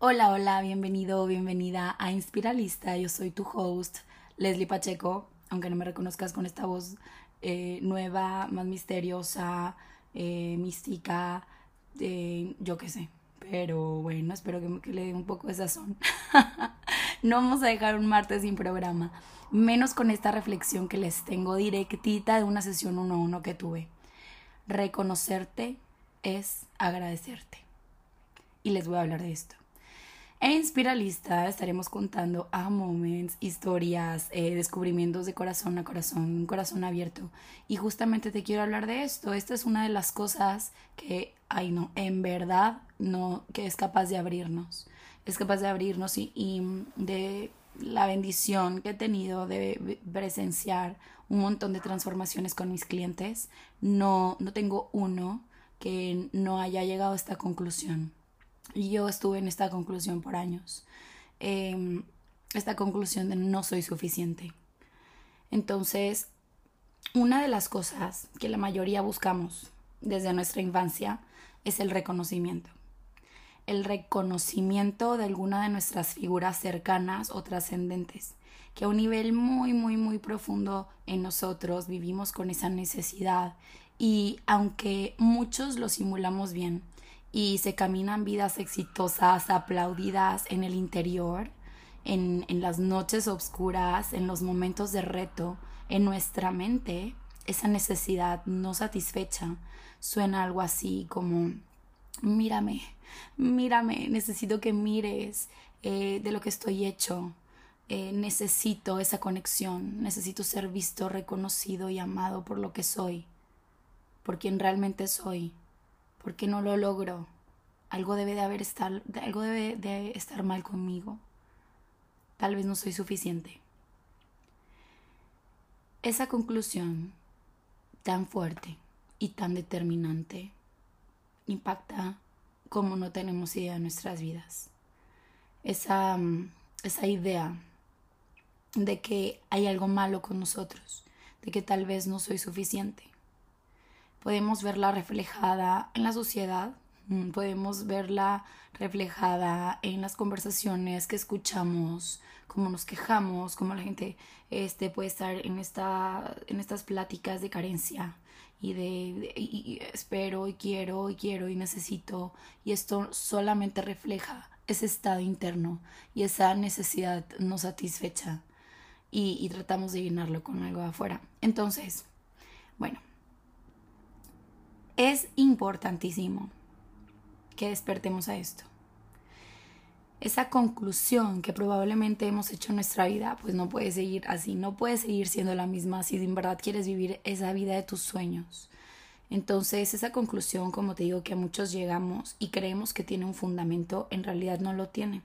Hola, hola, bienvenido, bienvenida a Inspiralista. Yo soy tu host, Leslie Pacheco, aunque no me reconozcas con esta voz eh, nueva, más misteriosa, eh, mística, eh, yo qué sé. Pero bueno, espero que, que le dé un poco de sazón. no vamos a dejar un martes sin programa, menos con esta reflexión que les tengo directita de una sesión uno a uno que tuve. Reconocerte es agradecerte. Y les voy a hablar de esto. En Inspiralista estaremos contando a moments, historias, eh, descubrimientos de corazón a corazón, un corazón abierto. Y justamente te quiero hablar de esto. Esta es una de las cosas que, ay no, en verdad no, que es capaz de abrirnos. Es capaz de abrirnos y, y de la bendición que he tenido de presenciar un montón de transformaciones con mis clientes. No, no tengo uno que no haya llegado a esta conclusión y yo estuve en esta conclusión por años. Em, esta conclusión de no soy suficiente. Entonces, una de las cosas que la mayoría buscamos desde nuestra infancia es el reconocimiento. El reconocimiento de alguna de nuestras figuras cercanas o trascendentes, que a un nivel muy, muy, muy profundo en nosotros vivimos con esa necesidad y aunque muchos lo simulamos bien, y se caminan vidas exitosas, aplaudidas en el interior, en, en las noches oscuras, en los momentos de reto, en nuestra mente, esa necesidad no satisfecha suena algo así como mírame, mírame, necesito que mires eh, de lo que estoy hecho, eh, necesito esa conexión, necesito ser visto, reconocido y amado por lo que soy, por quien realmente soy. ¿Por qué no lo logro? Algo debe de haber estar, algo debe de estar mal conmigo. Tal vez no soy suficiente. Esa conclusión tan fuerte y tan determinante impacta como no tenemos idea de nuestras vidas. Esa, esa idea de que hay algo malo con nosotros, de que tal vez no soy suficiente, podemos verla reflejada en la sociedad, mm, podemos verla reflejada en las conversaciones que escuchamos, cómo nos quejamos, cómo la gente este, puede estar en, esta, en estas pláticas de carencia y de, espero y quiero y quiero y necesito y esto solamente refleja ese estado interno y esa necesidad no satisfecha y, y tratamos de llenarlo con algo afuera. Entonces, bueno, es importantísimo que despertemos a esto. Esa conclusión que probablemente hemos hecho en nuestra vida, pues no puede seguir así, no puede seguir siendo la misma si en verdad quieres vivir esa vida de tus sueños. Entonces, esa conclusión, como te digo, que a muchos llegamos y creemos que tiene un fundamento, en realidad no lo tiene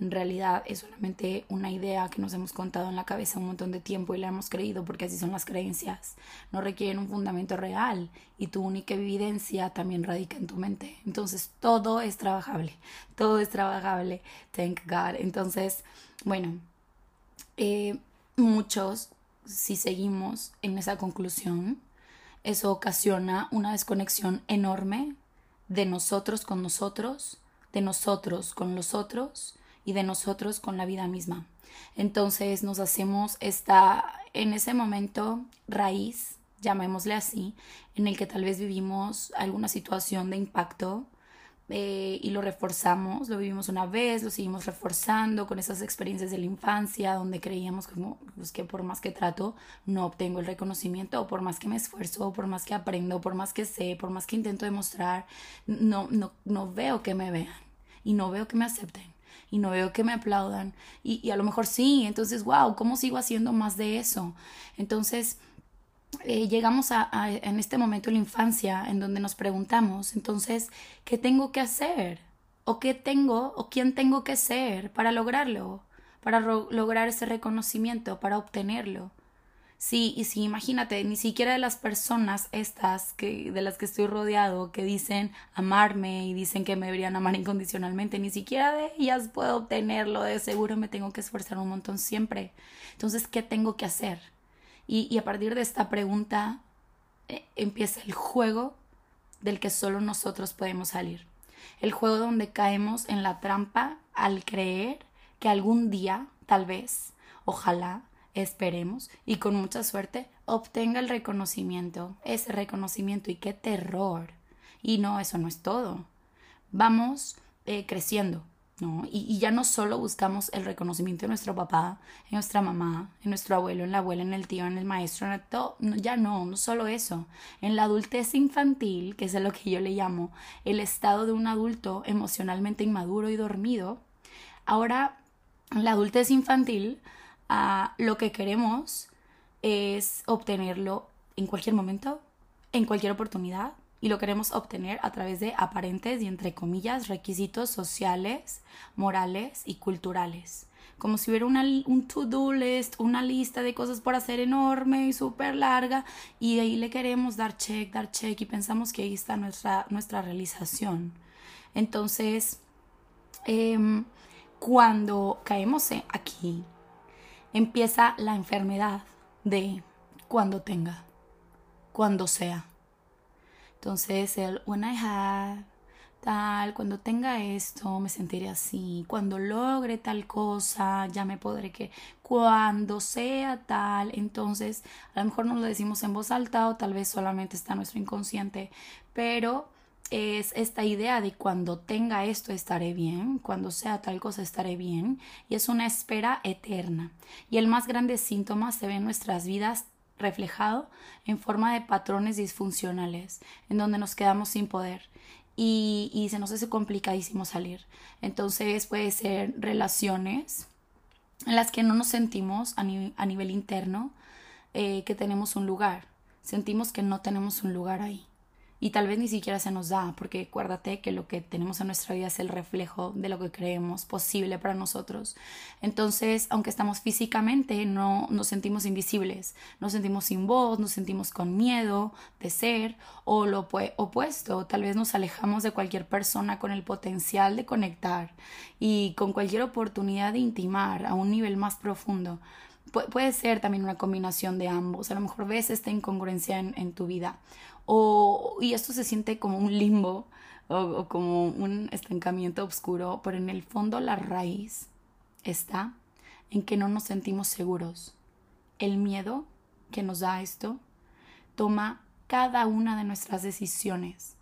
en realidad es solamente una idea que nos hemos contado en la cabeza un montón de tiempo y la hemos creído porque así son las creencias. No requieren un fundamento real y tu única evidencia también radica en tu mente. Entonces todo es trabajable, todo es trabajable, thank God. Entonces, bueno, eh, muchos, si seguimos en esa conclusión, eso ocasiona una desconexión enorme de nosotros con nosotros, de nosotros con los otros y de nosotros con la vida misma. Entonces nos hacemos esta, en ese momento, raíz, llamémosle así, en el que tal vez vivimos alguna situación de impacto eh, y lo reforzamos, lo vivimos una vez, lo seguimos reforzando con esas experiencias de la infancia donde creíamos como, pues, que por más que trato no obtengo el reconocimiento o por más que me esfuerzo, por más que aprendo, por más que sé, por más que intento demostrar, no, no, no veo que me vean y no veo que me acepten y no veo que me aplaudan y, a lo mejor sí, entonces, wow, ¿cómo sigo haciendo más de eso? Entonces, eh, llegamos a, en este momento de la infancia en donde nos preguntamos, entonces, ¿qué tengo que hacer? ¿O qué tengo o quién tengo que ser para lograrlo? Para lograr ese reconocimiento, para obtenerlo. Sí, y sí, imagínate, ni siquiera de las personas estas que, de las que estoy rodeado, que dicen amarme y dicen que me deberían amar incondicionalmente, ni siquiera de ellas puedo obtenerlo, de seguro me tengo que esforzar un montón siempre. Entonces, ¿qué tengo que hacer? Y, a partir de esta pregunta eh, empieza el juego del que solo nosotros podemos salir. El juego donde caemos en la trampa al creer que algún día, tal vez, ojalá, esperemos y con mucha suerte obtenga el reconocimiento, ese reconocimiento y qué terror. Y no, eso no es todo. Vamos eh, creciendo, ¿no? Y, ya no solo buscamos el reconocimiento de nuestro papá, en nuestra mamá, en nuestro abuelo, en la abuela, en el tío, en el maestro, en el todo, ya no, no solo eso. En la adultez infantil, que es lo que yo le llamo el estado de un adulto emocionalmente inmaduro y dormido, ahora la adultez infantil lo que queremos es obtenerlo en cualquier momento, en cualquier oportunidad, y lo queremos obtener a través de aparentes y entre comillas requisitos sociales, morales y culturales. Como si hubiera un to-do list, una lista de cosas por hacer enorme y súper larga y ahí le queremos dar check, dar check y pensamos que ahí está nuestra, nuestra realización. Entonces, em, cuando caemos aquí, empieza la enfermedad de cuando tenga, cuando sea entonces, el when I have, tal, cuando tenga esto, me sentiré así. Cuando logre tal cosa, ya me podré que. Cuando sea tal, entonces, a lo mejor no lo decimos en voz alta o tal vez solamente está nuestro inconsciente, pero es esta idea de cuando tenga esto estaré bien, cuando sea tal cosa estaré bien, y es una espera eterna. Y el más grande síntoma se ve en nuestras vidas reflejado en forma de patrones disfuncionales, en donde nos quedamos sin poder y, y se nos hace complicadísimo salir. Entonces puede ser relaciones en las que no nos sentimos a, nivel interno eh, que tenemos un lugar, sentimos que no tenemos un lugar ahí y tal vez ni siquiera se nos da, porque acuérdate que lo que tenemos en nuestra vida es el reflejo de lo que creemos posible para nosotros. Entonces, aunque estamos físicamente, no nos sentimos invisibles, nos sentimos sin voz, nos sentimos con miedo de ser, o lo opuesto, tal vez nos alejamos de cualquier persona con el potencial de conectar y con cualquier oportunidad de intimar a un nivel más profundo puede ser también una combinación de ambos. A lo mejor ves esta incongruencia en, tu vida. O, y esto se siente como un limbo o, como un estancamiento oscuro, pero en el fondo la raíz está en que no nos sentimos seguros. El miedo que nos da esto toma cada una de nuestras decisiones,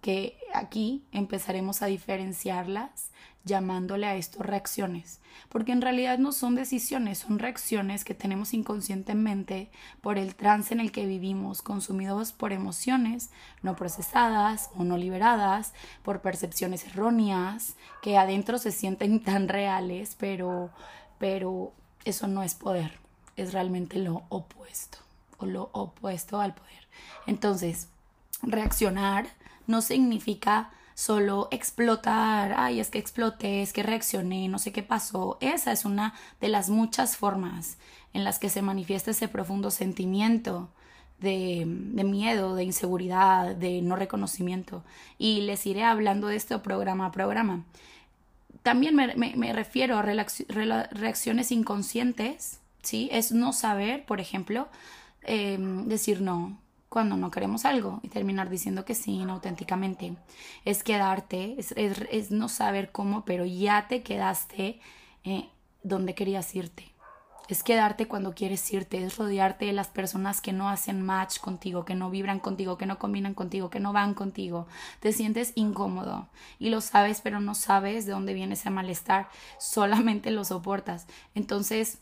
que aquí empezaremos a diferenciarlas llamándole a esto reacciones, porque en realidad no son decisiones, son reacciones que tenemos inconscientemente por el trance en el que vivimos, consumidos por emociones no procesadas o no liberadas, por percepciones erróneas que adentro se sienten tan reales, pero pero eso no es poder, es realmente lo opuesto o lo opuesto al poder. Entonces, reaccionar no significa solo explotar, ay, es que exploté, es que reaccioné, no sé qué pasó. Esa es una de las muchas formas en las que se manifiesta ese profundo sentimiento de, de, miedo, de inseguridad, de no reconocimiento. Y les iré hablando de esto programa a programa. También me, refiero a reacciones inconscientes, ¿sí? Es no saber, por ejemplo, em, decir no, cuando no queremos algo y terminar diciendo que sí auténticamente. Es quedarte, es, no saber cómo, pero ya te quedaste eh, donde querías irte. Es quedarte cuando quieres irte, es rodearte de las personas que no hacen match contigo, que no vibran contigo, que no combinan contigo, que no van contigo. Te sientes incómodo y lo sabes, pero no sabes de dónde viene ese malestar, solamente lo soportas. Entonces,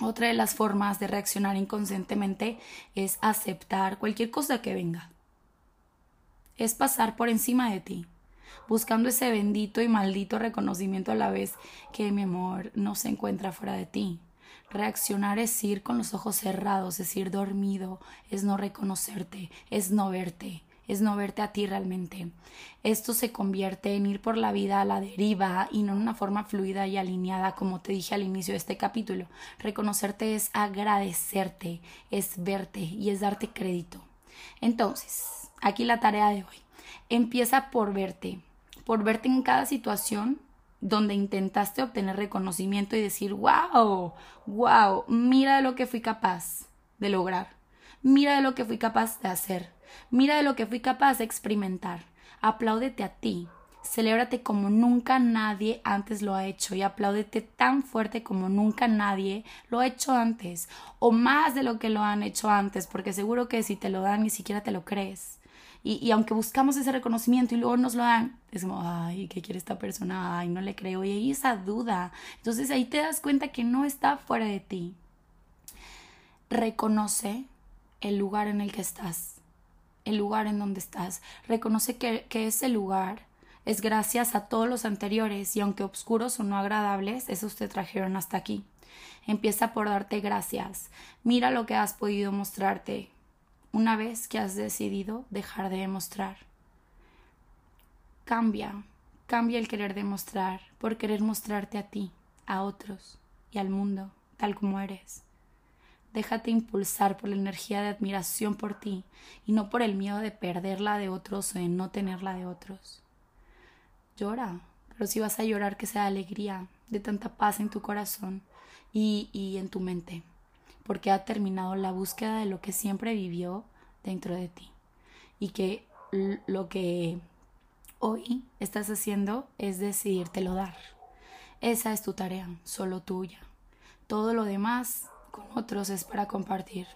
otra de las formas de reaccionar inconscientemente es aceptar cualquier cosa que venga. Es pasar por encima de ti, buscando ese bendito y maldito reconocimiento a la vez que mi amor no se encuentra fuera de ti. Reaccionar es ir con los ojos cerrados, es ir dormido, es no reconocerte, es no verte, es no verte a ti realmente. Esto se convierte en ir por la vida a la deriva y no en una forma fluida y alineada como te dije al inicio de este capítulo. Reconocerte es agradecerte, es verte y es darte crédito. Entonces, aquí la tarea de hoy. Empieza por verte, por verte en cada situación donde intentaste obtener reconocimiento y decir, wow, wow, mira de lo que fui capaz de lograr, mira de lo que fui capaz de hacer Mira de lo que fui capaz de experimentar. Apláudete a ti. Celébrate como nunca nadie antes lo ha hecho y apláudete tan fuerte como nunca nadie lo ha hecho antes o más de lo que lo han hecho antes, porque seguro que si te lo dan ni siquiera te lo crees. Y, y, aunque buscamos ese reconocimiento y luego nos lo dan, es como, ay, ¿qué quiere esta persona? Ay, no le creo. Y hay esa duda. Entonces ahí te das cuenta que no está fuera de ti. Reconoce el lugar en el que estás, el lugar en donde estás. Reconoce que, ese lugar es gracias a todos los anteriores y aunque oscuros o no agradables, esos te trajeron hasta aquí. Empieza por darte gracias. Mira lo que has podido mostrarte una vez que has decidido dejar de demostrar. Cambia, cambia el querer demostrar por querer mostrarte a ti, a otros y al mundo tal como eres. Déjate impulsar por la energía de admiración por ti y no por el miedo de perderla de otros o de no tenerla de otros llora, pero si vas a llorar que sea alegría, de tanta paz en tu corazón y, y en tu mente, porque ha terminado la búsqueda de lo que siempre vivió dentro de ti y que lo que hoy estás haciendo es lo dar. Esa es tu tarea, solo tuya. Todo lo demás con otros es para compartir.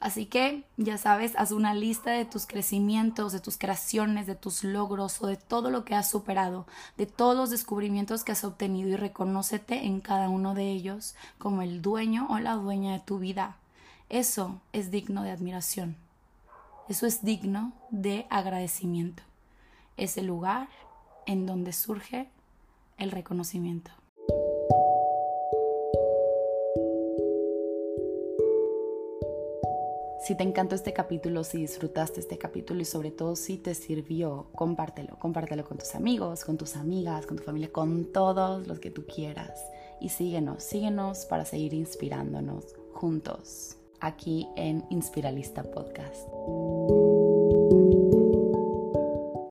Así que, ya sabes, haz una lista de tus crecimientos, de tus creaciones, de tus logros o de todo lo que has superado, de todos los descubrimientos que has obtenido y reconócete en cada uno de ellos como el dueño o la dueña de tu vida. Eso es digno de admiración. Eso es digno de agradecimiento. Es el lugar en donde surge el reconocimiento. Si te encantó este capítulo, si disfrutaste este capítulo y sobre todo si te sirvió, compártelo. Compártelo con tus amigos, con tus amigas, con tu familia, con todos los que tú quieras. Y síguenos, síguenos para seguir inspirándonos juntos aquí en Inspiralista Podcast.